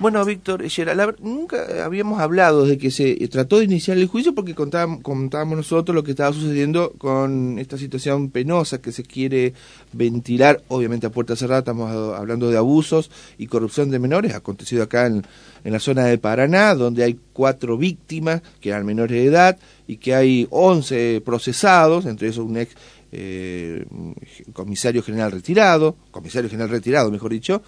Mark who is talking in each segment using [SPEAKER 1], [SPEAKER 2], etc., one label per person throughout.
[SPEAKER 1] Bueno, Víctor, nunca habíamos hablado de que se trató de iniciar el juicio porque contábamos, contábamos, nosotros lo que estaba sucediendo con esta situación penosa que se quiere ventilar, obviamente a puerta cerrada, estamos hablando de abusos y corrupción de menores, acontecido acá en, la zona de Paraná, donde hay cuatro víctimas que eran menores de edad y que hay once procesados, entre esos un ex eh, comisario general retirado, comisario general retirado, mejor dicho,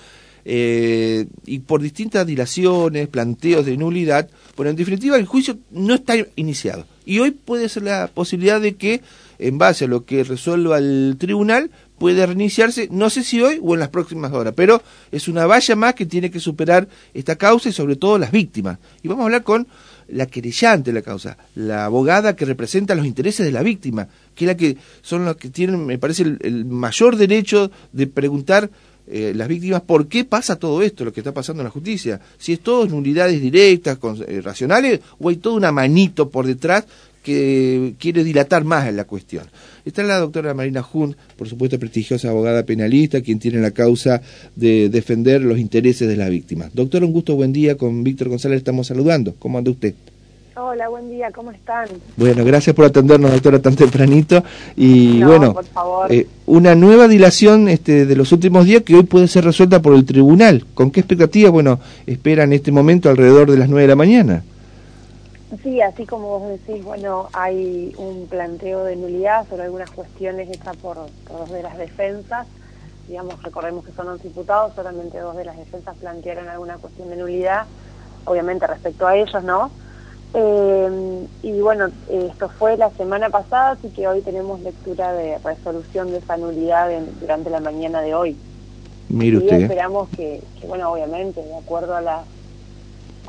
[SPEAKER 1] eh, y por distintas dilaciones, planteos de nulidad, bueno, en definitiva el juicio no está iniciado. Y hoy puede ser la posibilidad de que, en base a lo que resuelva el tribunal, puede reiniciarse, no sé si hoy o en las próximas horas, pero es una valla más que tiene que superar esta causa y sobre todo las víctimas. Y vamos a hablar con la querellante de la causa, la abogada que representa los intereses de la víctima, que es la que son los que tienen, me parece, el mayor derecho de preguntar eh, las víctimas por qué pasa todo esto, lo que está pasando en la justicia. Si es todo nulidades directas, eh, racionales, o hay toda una manito por detrás que quiere dilatar más en la cuestión. Está la doctora Marina Hunt, por supuesto prestigiosa abogada penalista, quien tiene la causa de defender los intereses de las víctimas. Doctor, un gusto, buen día. Con Víctor González estamos saludando. ¿Cómo anda usted?
[SPEAKER 2] Hola, buen día, ¿cómo están?
[SPEAKER 1] Bueno, gracias por atendernos, doctora, tan tempranito. Y bueno, eh, una nueva dilación este, de los últimos días que hoy puede ser resuelta por el tribunal. ¿Con qué expectativa, bueno, esperan en este momento alrededor de las nueve de la mañana?
[SPEAKER 2] Sí, así como vos decís, bueno, hay un planteo de nulidad sobre algunas cuestiones hechas por, dos de las defensas. Digamos, recordemos que son 11 diputados, solamente dos de las defensas plantearon alguna cuestión de nulidad, obviamente respecto a ellos, ¿no? Eh, y bueno, esto fue la semana pasada, así que hoy tenemos lectura de resolución de esa nulidad durante la mañana de hoy.
[SPEAKER 1] Mire usted.
[SPEAKER 2] Y esperamos que, bueno, obviamente, de acuerdo a las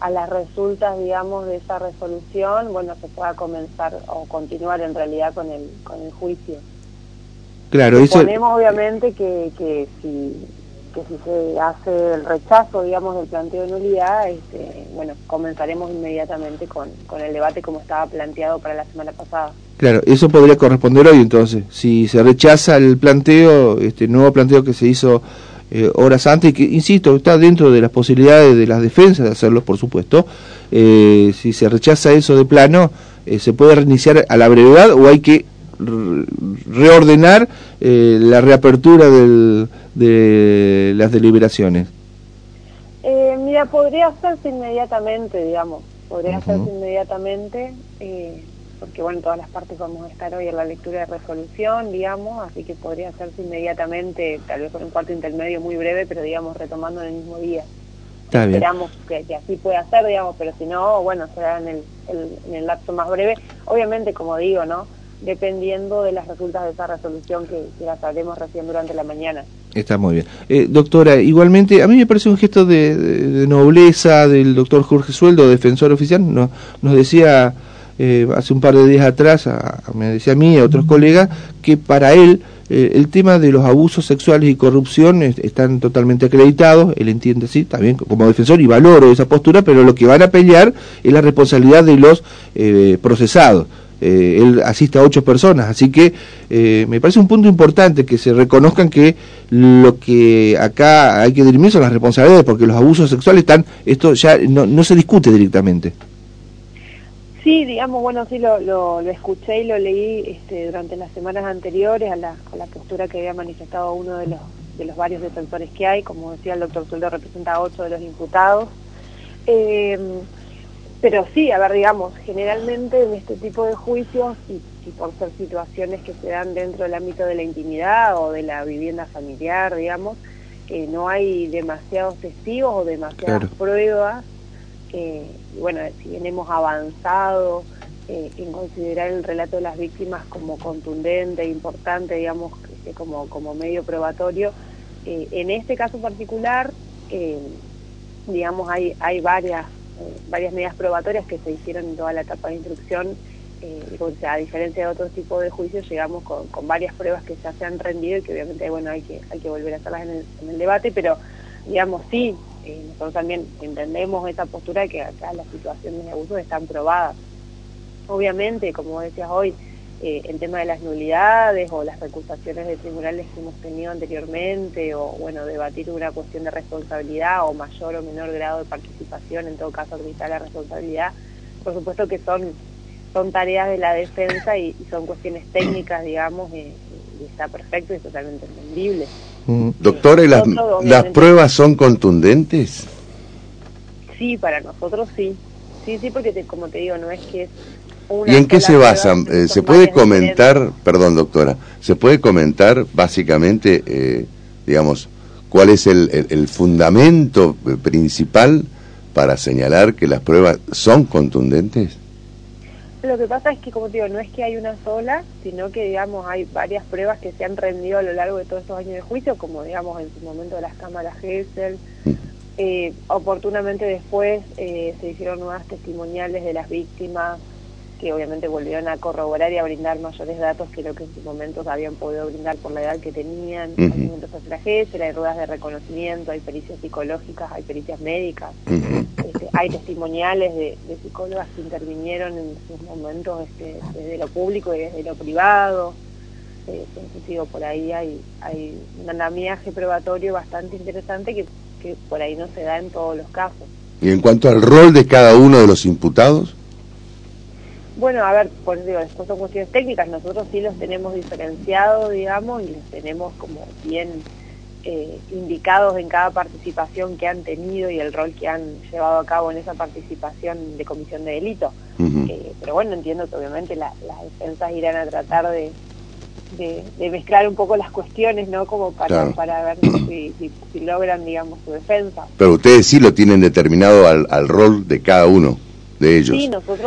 [SPEAKER 2] a las resultas, digamos, de esa resolución, bueno, se pueda comenzar o continuar en realidad con el con el juicio.
[SPEAKER 1] Claro,
[SPEAKER 2] eso... Suponemos obviamente que, que si que si se hace el rechazo, digamos, del planteo de nulidad, este, bueno, comenzaremos inmediatamente con, el debate como estaba planteado para la semana pasada.
[SPEAKER 1] Claro, eso podría corresponder hoy entonces. Si se rechaza el planteo, este nuevo planteo que se hizo eh, horas antes, que insisto, está dentro de las posibilidades de las defensas de hacerlo, por supuesto, eh, si se rechaza eso de plano, eh, ¿se puede reiniciar a la brevedad o hay que reordenar eh, la reapertura del, de las deliberaciones?
[SPEAKER 2] Eh, mira, podría hacerse inmediatamente, digamos, podría hacerse inmediatamente, eh, porque bueno, todas las partes vamos a estar hoy en la lectura de resolución, digamos, así que podría hacerse inmediatamente, tal vez con un cuarto intermedio muy breve, pero digamos, retomando en el mismo día. Esperamos que, así pueda ser, digamos, pero si no, bueno, será en el, en el lapso más breve. Obviamente, como digo, ¿no? Dependiendo de las resultas de esa resolución que, que las haremos recién durante la mañana.
[SPEAKER 1] Está muy bien. Eh, doctora, igualmente, a mí me parece un gesto de, nobleza del doctor Jorge Sueldo, defensor oficial, nos decía eh, hace un par de días atrás, me decía a mí y a otros colegas, que para él eh, el tema de los abusos sexuales y corrupción están totalmente acreditados, él entiende así, también como defensor y valoro esa postura, pero lo que van a pelear es la responsabilidad de los procesados. Eh, él asiste a ocho personas, así que eh, me parece un punto importante que se reconozcan que lo que acá hay que dirimir son las responsabilidades, porque los abusos sexuales están, esto ya no, se discute directamente.
[SPEAKER 2] Sí, digamos, bueno, sí lo, lo, escuché y lo leí este, durante las semanas anteriores a la, a la postura que había manifestado uno de los, de los varios defensores que hay, como decía el doctor Zuldo, representa a ocho de los imputados. Eh, pero sí, a ver, digamos, generalmente en este tipo de juicios, y, por ser situaciones que se dan dentro del ámbito de la intimidad o de la vivienda familiar, digamos, que no hay demasiados testigos o demasiadas pruebas. Eh, bueno, si bien hemos avanzado eh, en considerar el relato de las víctimas como contundente, importante, digamos, como, como medio probatorio, eh, en este caso particular, digamos, hay, hay varias eh, varias medidas probatorias que se hicieron en toda la etapa de instrucción. Eh, a diferencia de otros tipos de juicios, llegamos con, varias pruebas que ya se han rendido y que obviamente bueno hay que, hay que volver a hacerlas en el, en el debate, pero digamos sí, eh, nosotros también entendemos esta postura de que acá las situaciones de abuso están probadas. Obviamente, como decías hoy, eh, el tema de las nulidades o las recusaciones de tribunales que hemos tenido anteriormente o bueno debatir una cuestión de responsabilidad o mayor o menor grado de participación en todo caso acreditar la responsabilidad por supuesto que son son tareas de la defensa y, son cuestiones técnicas digamos y, está perfecto y totalmente entendible
[SPEAKER 3] mm. doctora las, las pruebas son contundentes
[SPEAKER 2] sí para nosotros sí sí sí porque como te digo no es que es
[SPEAKER 3] ¿Y en qué se basan? Eh, ¿Se puede comentar, perdón doctora, se puede comentar básicamente, eh, digamos, cuál es el, fundamento eh, principal para señalar que las pruebas son contundentes?
[SPEAKER 2] Lo que pasa es que, como te digo, no es que hay una sola, sino que, digamos, hay varias pruebas que se han rendido a lo largo de todos estos años de juicio, como, digamos, en su momento de las cámaras Gesell. Mm. oportunamente después se hicieron nuevas testimoniales de las víctimas que obviamente volvieron a corroborar y a brindar mayores datos que lo que en sus momentos habían podido brindar por la edad que tenían. Hay momentos de hay ruedas de reconocimiento, hay pericias psicológicas, hay pericias médicas, este, hay testimoniales de, psicólogas que intervinieron en sus momentos este, desde lo público y desde lo privado. Eh, digo, por ahí hay, hay un andamiaje probatorio bastante interesante que, que por ahí no se da en todos los casos.
[SPEAKER 3] ¿Y en cuanto al rol de cada uno de los imputados?
[SPEAKER 2] Bueno, a ver, pues digo, después son cuestiones técnicas, nosotros sí los tenemos diferenciados, digamos, y los tenemos como bien eh, indicados en cada participación que han tenido y el rol que han llevado a cabo en esa participación de comisión de delito. Eh, pero bueno, entiendo que obviamente las defensas irán a tratar de, de, mezclar un poco las cuestiones, ¿no? Como para, para ver si, si, logran, digamos, su defensa.
[SPEAKER 3] Pero ustedes sí lo tienen determinado al, al rol de cada uno de ellos.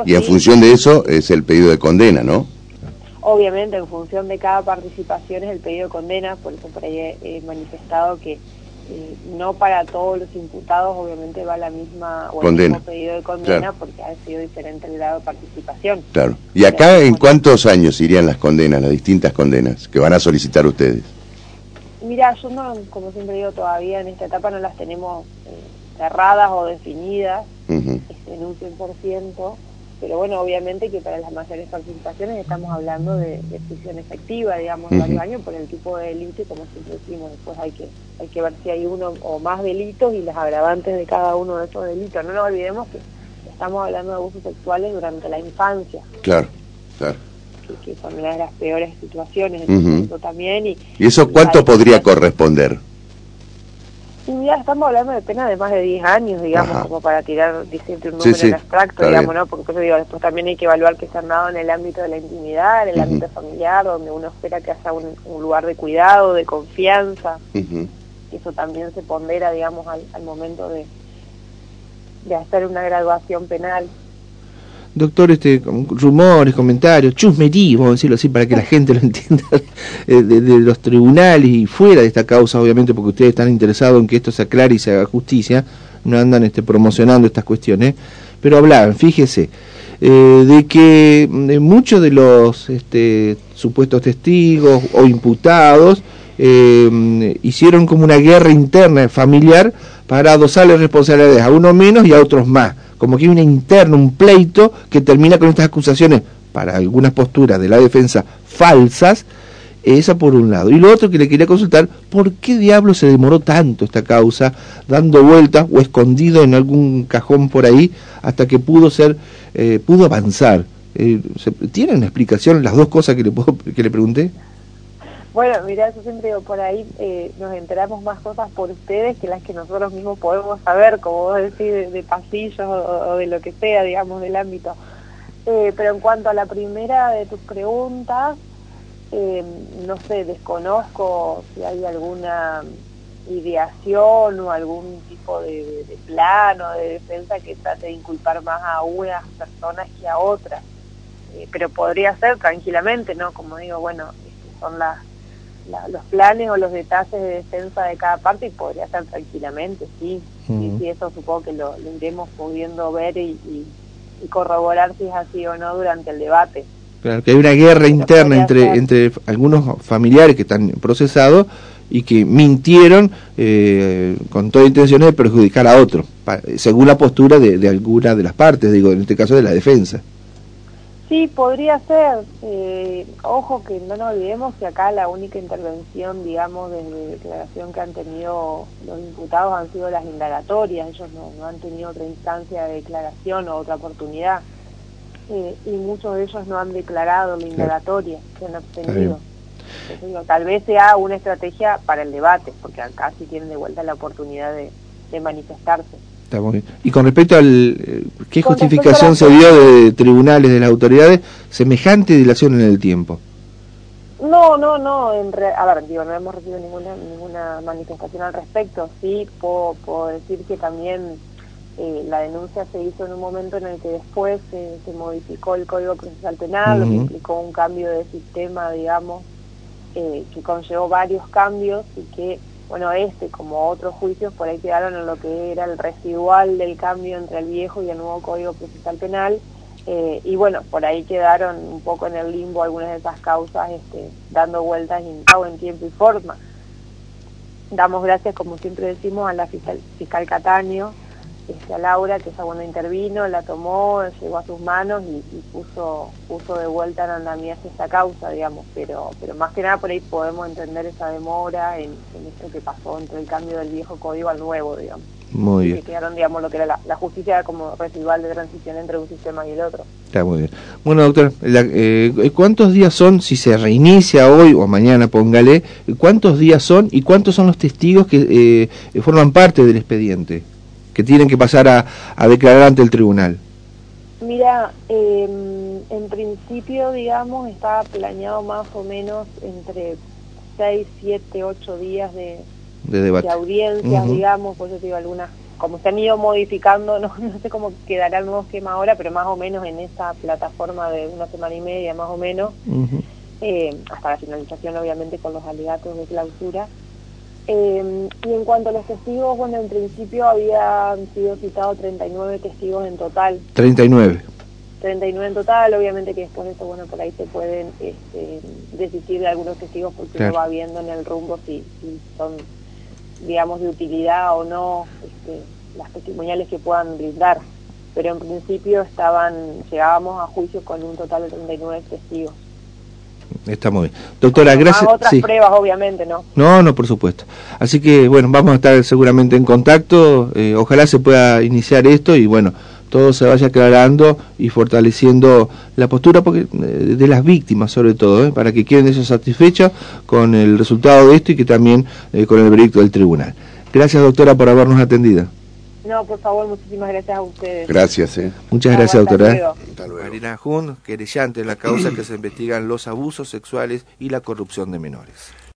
[SPEAKER 3] y en función de eso es el pedido de condena, ¿no?
[SPEAKER 2] Obviamente, en función de cada participación es el pedido de condena, por eso por ahí he, manifestado que eh, no para todos los imputados obviamente va la misma o el mismo pedido de condena porque ha sido diferente el grado de participación.
[SPEAKER 3] Claro. ¿Y acá en cuántos años irían las condenas, las distintas condenas que van a solicitar ustedes?
[SPEAKER 2] Mira, yo no, como siempre digo, todavía en esta etapa no las tenemos eh, cerradas o definidas este, en un 100%, pero bueno, obviamente que para las mayores participaciones estamos hablando de, prisión efectiva, digamos, de varios años por el tipo de delito y como siempre decimos, después hay que, hay que ver si hay uno o más delitos y las agravantes de cada uno de esos delitos. No nos olvidemos que estamos hablando de abusos sexuales durante la infancia.
[SPEAKER 3] Claro, claro.
[SPEAKER 2] Que, son una de las peores situaciones en también. Y,
[SPEAKER 3] ¿Y eso cuánto podría corresponder?
[SPEAKER 2] Ya estamos hablando de pena de más de 10 años, digamos, como para tirar, decirte un número en abstracto, digamos, ¿no? Porque digo, después también hay que evaluar que se han dado en el ámbito de la intimidad, en el ámbito familiar, donde uno espera que haya un, lugar de cuidado, de confianza. Eso también se pondera, digamos, al, al momento de, de hacer una graduación penal
[SPEAKER 1] doctor, este, rumores, comentarios, chusmería, vamos a decirlo así para que la gente lo entienda, eh, de, los tribunales y fuera de esta causa, obviamente, porque ustedes están interesados en que esto se aclare y se haga justicia, no andan este, promocionando estas cuestiones, pero hablaban, fíjese, eh, de que muchos de los este, supuestos testigos o imputados eh, hicieron como una guerra interna familiar para adosarle responsabilidades a unos menos y a otros más como que hay una interna, un pleito que termina con estas acusaciones para algunas posturas de la defensa falsas, esa por un lado. Y lo otro que le quería consultar, ¿por qué diablo se demoró tanto esta causa, dando vueltas o escondido en algún cajón por ahí, hasta que pudo ser, eh, pudo avanzar? Eh, ¿Tienen explicación las dos cosas que le, puedo, que le pregunté?
[SPEAKER 2] Bueno, mira, yo siempre digo, por ahí eh, nos enteramos más cosas por ustedes que las que nosotros mismos podemos saber, como vos decís, de, pasillos o, de lo que sea, digamos, del ámbito. Eh, pero en cuanto a la primera de tus preguntas, eh, no sé, desconozco si hay alguna ideación o algún tipo de, de, plan o de defensa que trate de inculpar más a unas personas que a otras. pero podría ser tranquilamente, ¿no? Como digo, bueno, son las los planes o los detalles de defensa de cada parte y podría ser tranquilamente, sí. Y eso supongo que lo, iremos pudiendo ver y, corroborar si es así o no durante el debate.
[SPEAKER 1] Claro, que hay una guerra interna entre, entre algunos familiares que están procesados y que mintieron eh, con toda intención de perjudicar a otro, según la postura de, de alguna de las partes, digo, en este caso de la defensa.
[SPEAKER 2] Sí, podría ser. Eh, ojo que no nos olvidemos que acá la única intervención, digamos, de, declaración que han tenido los imputados han sido las indagatorias. Ellos no, han tenido otra instancia de declaración o otra oportunidad. Eh, y muchos de ellos no han declarado la indagatoria, se han abstenido. tal vez sea una estrategia para el debate, porque acá sí tienen de vuelta la oportunidad de manifestarse.
[SPEAKER 1] Y con respecto al... Eh, ¿Qué justificación se dio de tribunales, de las autoridades, semejante dilación en el tiempo?
[SPEAKER 2] No, no, no. En a ver, digo, no hemos recibido ninguna, ninguna manifestación al respecto. Sí, puedo, decir que también eh, la denuncia se hizo en un momento en el que después se modificó el Código Procesal Penal, lo que implicó un cambio de sistema, digamos, eh, que conllevó varios cambios y que bueno, este como otros juicios por ahí quedaron en lo que era el residual del cambio entre el viejo y el nuevo Código Procesal Penal, eh, y bueno, por ahí quedaron un poco en el limbo algunas de esas causas este, dando vueltas en tiempo y forma. Damos gracias, como siempre decimos, a la fiscal, fiscal Cataño, este, a Laura, que esa bueno intervino, la tomó, llegó a sus manos y, puso, puso de vuelta en andamiaje esta causa, digamos, pero, pero más que nada por ahí podemos entender esa demora en, esto que pasó entre el cambio del viejo código al nuevo, digamos.
[SPEAKER 1] Muy bien.
[SPEAKER 2] Que quedaron, digamos, lo que era la, justicia como residual de transición entre un sistema y el otro.
[SPEAKER 1] Está muy bien. Bueno, doctor, eh, ¿cuántos días son, si se reinicia hoy o mañana, póngale, cuántos días son y cuántos son los testigos que eh, forman parte del expediente? Que tienen que pasar a, declarar ante el tribunal?
[SPEAKER 2] Mira, em, en principio, digamos, estaba planeado más o menos entre 6, 7, 8 días de, de, audiencias, digamos, pues yo digo algunas, como se han ido modificando, no, no sé cómo quedará el nuevo esquema ahora, pero más o menos en esa plataforma de una semana y media, más o menos, eh, hasta la finalización, obviamente, con los alegatos de clausura. Eh, y en cuanto a los testigos, bueno, en principio habían sido citados 39 testigos en total.
[SPEAKER 1] 39.
[SPEAKER 2] 39 en total, obviamente que después de eso, bueno, por ahí se pueden este, desistir de algunos testigos porque uno va viendo en el rumbo si, son, digamos, de utilidad o no este, las testimoniales que puedan brindar. Pero en principio estaban, llegábamos a juicio con un total de 39 testigos.
[SPEAKER 1] Está muy bien. Doctora, gracias.
[SPEAKER 2] otras pruebas, obviamente, ¿no?
[SPEAKER 1] No, no, por supuesto. Así que, bueno, vamos a estar seguramente en contacto. Eh, ojalá se pueda iniciar esto y, bueno, todo se vaya aclarando y fortaleciendo la postura porque, eh, de las víctimas, sobre todo, ¿eh? para que queden ellos satisfechos con el resultado de esto y que también con el veredicto del tribunal. Gracias, doctora, por habernos atendido.
[SPEAKER 2] No, por favor, muchísimas gracias a ustedes.
[SPEAKER 3] Gracias,
[SPEAKER 1] eh. Muchas gracias, doctora. Marina Jun, querellante en la causa que se investigan los abusos sexuales y la corrupción de menores.